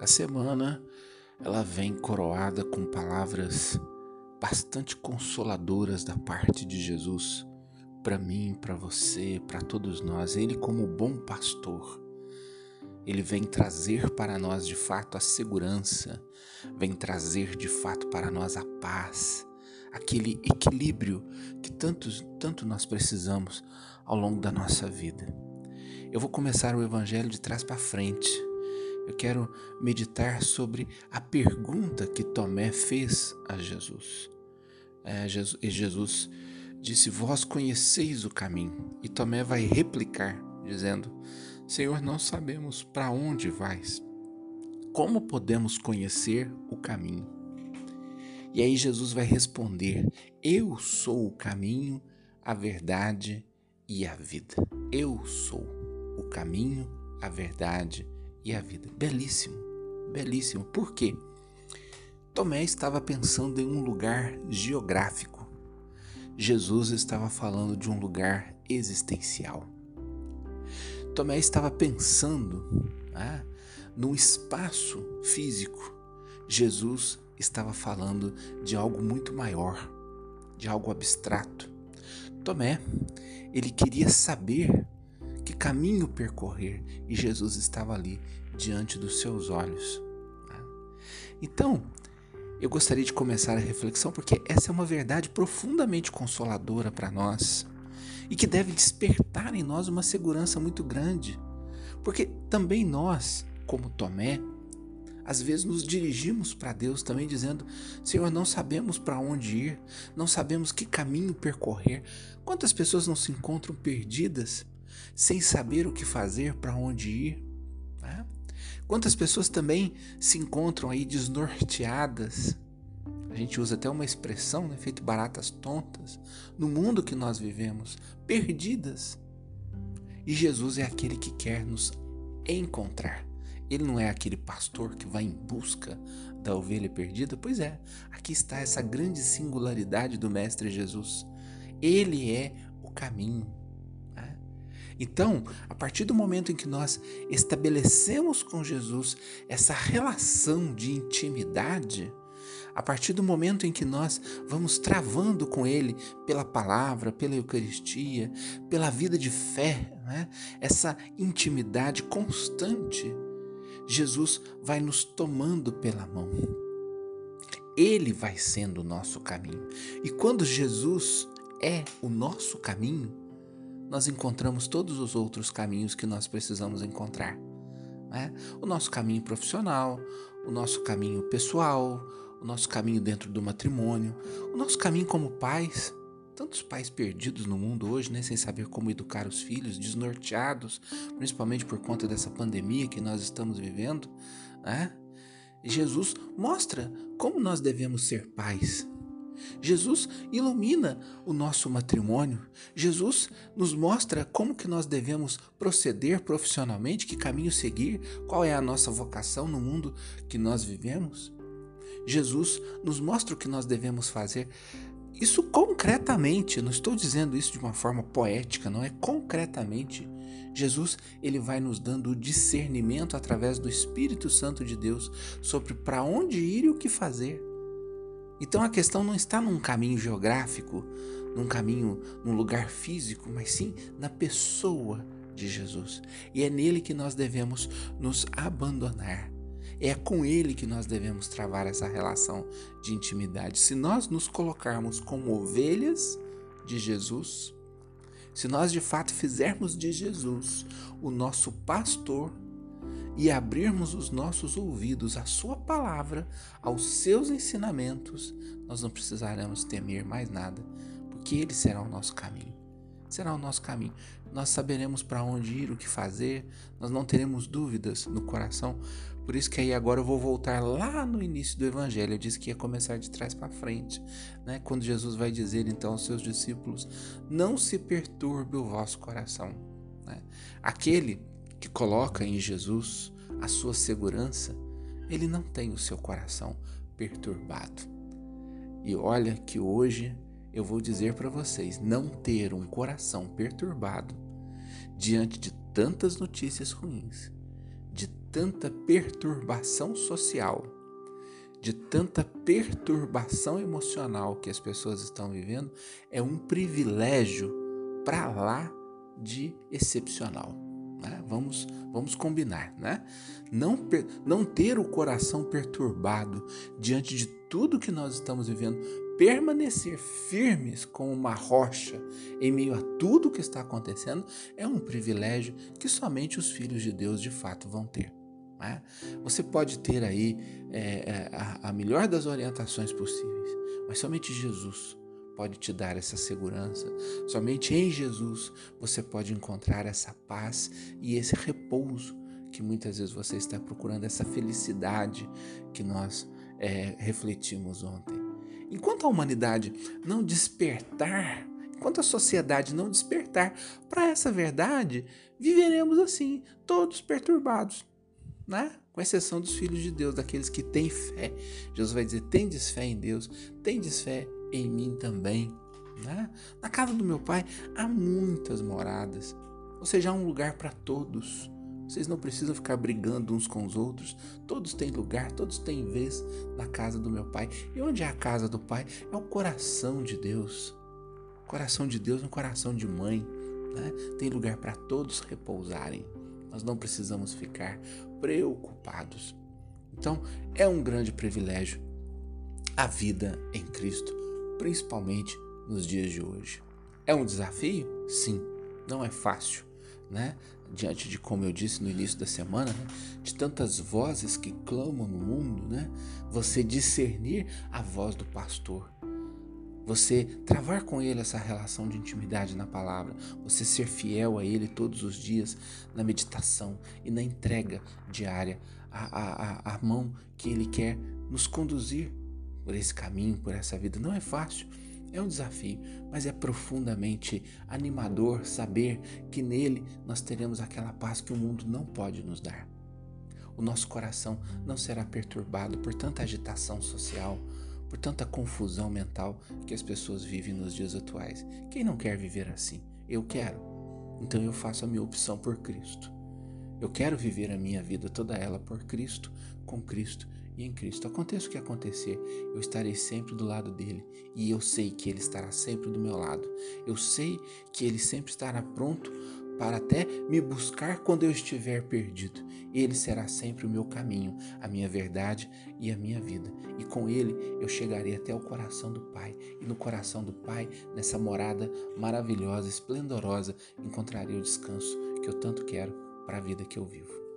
A semana ela vem coroada com palavras bastante consoladoras da parte de Jesus para mim, para você, para todos nós. Ele como bom pastor, ele vem trazer para nós de fato a segurança, vem trazer de fato para nós a paz, aquele equilíbrio que tanto, tanto nós precisamos ao longo da nossa vida. Eu vou começar o evangelho de trás para frente eu quero meditar sobre a pergunta que Tomé fez a Jesus. É, Jesus, e Jesus disse: Vós conheceis o caminho. E Tomé vai replicar, dizendo: Senhor, não sabemos para onde vais. Como podemos conhecer o caminho? E aí Jesus vai responder: Eu sou o caminho, a verdade e a vida. Eu sou o caminho, a verdade e a vida. Belíssimo, belíssimo. Por quê? Tomé estava pensando em um lugar geográfico. Jesus estava falando de um lugar existencial. Tomé estava pensando ah, num espaço físico. Jesus estava falando de algo muito maior, de algo abstrato. Tomé, ele queria saber caminho percorrer e Jesus estava ali diante dos seus olhos. Né? Então, eu gostaria de começar a reflexão porque essa é uma verdade profundamente consoladora para nós e que deve despertar em nós uma segurança muito grande, porque também nós, como Tomé, às vezes nos dirigimos para Deus também dizendo: Senhor, não sabemos para onde ir, não sabemos que caminho percorrer. Quantas pessoas não se encontram perdidas sem saber o que fazer, para onde ir. Né? Quantas pessoas também se encontram aí desnorteadas? A gente usa até uma expressão, né, feito baratas tontas, no mundo que nós vivemos, perdidas. E Jesus é aquele que quer nos encontrar. Ele não é aquele pastor que vai em busca da ovelha perdida? Pois é, aqui está essa grande singularidade do Mestre Jesus. Ele é o caminho, então, a partir do momento em que nós estabelecemos com Jesus essa relação de intimidade, a partir do momento em que nós vamos travando com Ele pela palavra, pela Eucaristia, pela vida de fé, né? essa intimidade constante, Jesus vai nos tomando pela mão. Ele vai sendo o nosso caminho. E quando Jesus é o nosso caminho, nós encontramos todos os outros caminhos que nós precisamos encontrar. Né? O nosso caminho profissional, o nosso caminho pessoal, o nosso caminho dentro do matrimônio, o nosso caminho como pais. Tantos pais perdidos no mundo hoje, né, sem saber como educar os filhos, desnorteados, principalmente por conta dessa pandemia que nós estamos vivendo. Né? Jesus mostra como nós devemos ser pais, Jesus ilumina o nosso matrimônio. Jesus nos mostra como que nós devemos proceder profissionalmente, que caminho seguir, qual é a nossa vocação no mundo que nós vivemos. Jesus nos mostra o que nós devemos fazer. Isso concretamente, não estou dizendo isso de uma forma poética, não é concretamente. Jesus, ele vai nos dando o discernimento através do Espírito Santo de Deus sobre para onde ir e o que fazer. Então a questão não está num caminho geográfico, num caminho, num lugar físico, mas sim na pessoa de Jesus. E é nele que nós devemos nos abandonar. É com ele que nós devemos travar essa relação de intimidade. Se nós nos colocarmos como ovelhas de Jesus, se nós de fato fizermos de Jesus o nosso pastor, e abrirmos os nossos ouvidos à Sua palavra, aos seus ensinamentos, nós não precisaremos temer mais nada, porque Ele será o nosso caminho. Será o nosso caminho. Nós saberemos para onde ir, o que fazer, nós não teremos dúvidas no coração. Por isso que aí agora eu vou voltar lá no início do Evangelho. Eu disse que ia começar de trás para frente, né? Quando Jesus vai dizer então aos seus discípulos: Não se perturbe o vosso coração. Né? Aquele que coloca em Jesus a sua segurança, ele não tem o seu coração perturbado. E olha que hoje eu vou dizer para vocês: não ter um coração perturbado diante de tantas notícias ruins, de tanta perturbação social, de tanta perturbação emocional que as pessoas estão vivendo, é um privilégio para lá de excepcional. Né? Vamos, vamos combinar, né? Não, não ter o coração perturbado diante de tudo que nós estamos vivendo, permanecer firmes como uma rocha em meio a tudo que está acontecendo, é um privilégio que somente os filhos de Deus de fato vão ter. Né? Você pode ter aí é, a, a melhor das orientações possíveis, mas somente Jesus pode te dar essa segurança. Somente em Jesus você pode encontrar essa paz e esse repouso que muitas vezes você está procurando, essa felicidade que nós é, refletimos ontem. Enquanto a humanidade não despertar, enquanto a sociedade não despertar para essa verdade, viveremos assim, todos perturbados, né? Com exceção dos filhos de Deus, daqueles que têm fé. Jesus vai dizer: tendes fé em Deus, tendes fé em mim também. Né? Na casa do meu pai há muitas moradas, ou seja, há um lugar para todos. Vocês não precisam ficar brigando uns com os outros. Todos têm lugar, todos têm vez na casa do meu pai. E onde é a casa do pai? É o coração de Deus. O coração de Deus é um coração de mãe. Né? Tem lugar para todos repousarem. Nós não precisamos ficar preocupados. Então, é um grande privilégio a vida em Cristo principalmente nos dias de hoje. É um desafio? Sim, não é fácil, né? Diante de como eu disse no início da semana, né? de tantas vozes que clamam no mundo, né? Você discernir a voz do pastor, você travar com ele essa relação de intimidade na palavra, você ser fiel a ele todos os dias na meditação e na entrega diária à, mão que ele quer nos conduzir por esse caminho, por essa vida. Não é fácil, é um desafio, mas é profundamente animador saber que nele nós teremos aquela paz que o mundo não pode nos dar. O nosso coração não será perturbado por tanta agitação social, por tanta confusão mental que as pessoas vivem nos dias atuais. Quem não quer viver assim? Eu quero. Então eu faço a minha opção por Cristo. Eu quero viver a minha vida toda ela por Cristo, com Cristo e em Cristo. Aconteça o que acontecer, eu estarei sempre do lado dele e eu sei que ele estará sempre do meu lado. Eu sei que ele sempre estará pronto para até me buscar quando eu estiver perdido. Ele será sempre o meu caminho, a minha verdade e a minha vida. E com ele eu chegarei até o coração do Pai. E no coração do Pai, nessa morada maravilhosa, esplendorosa, encontrarei o descanso que eu tanto quero para a vida que eu vivo.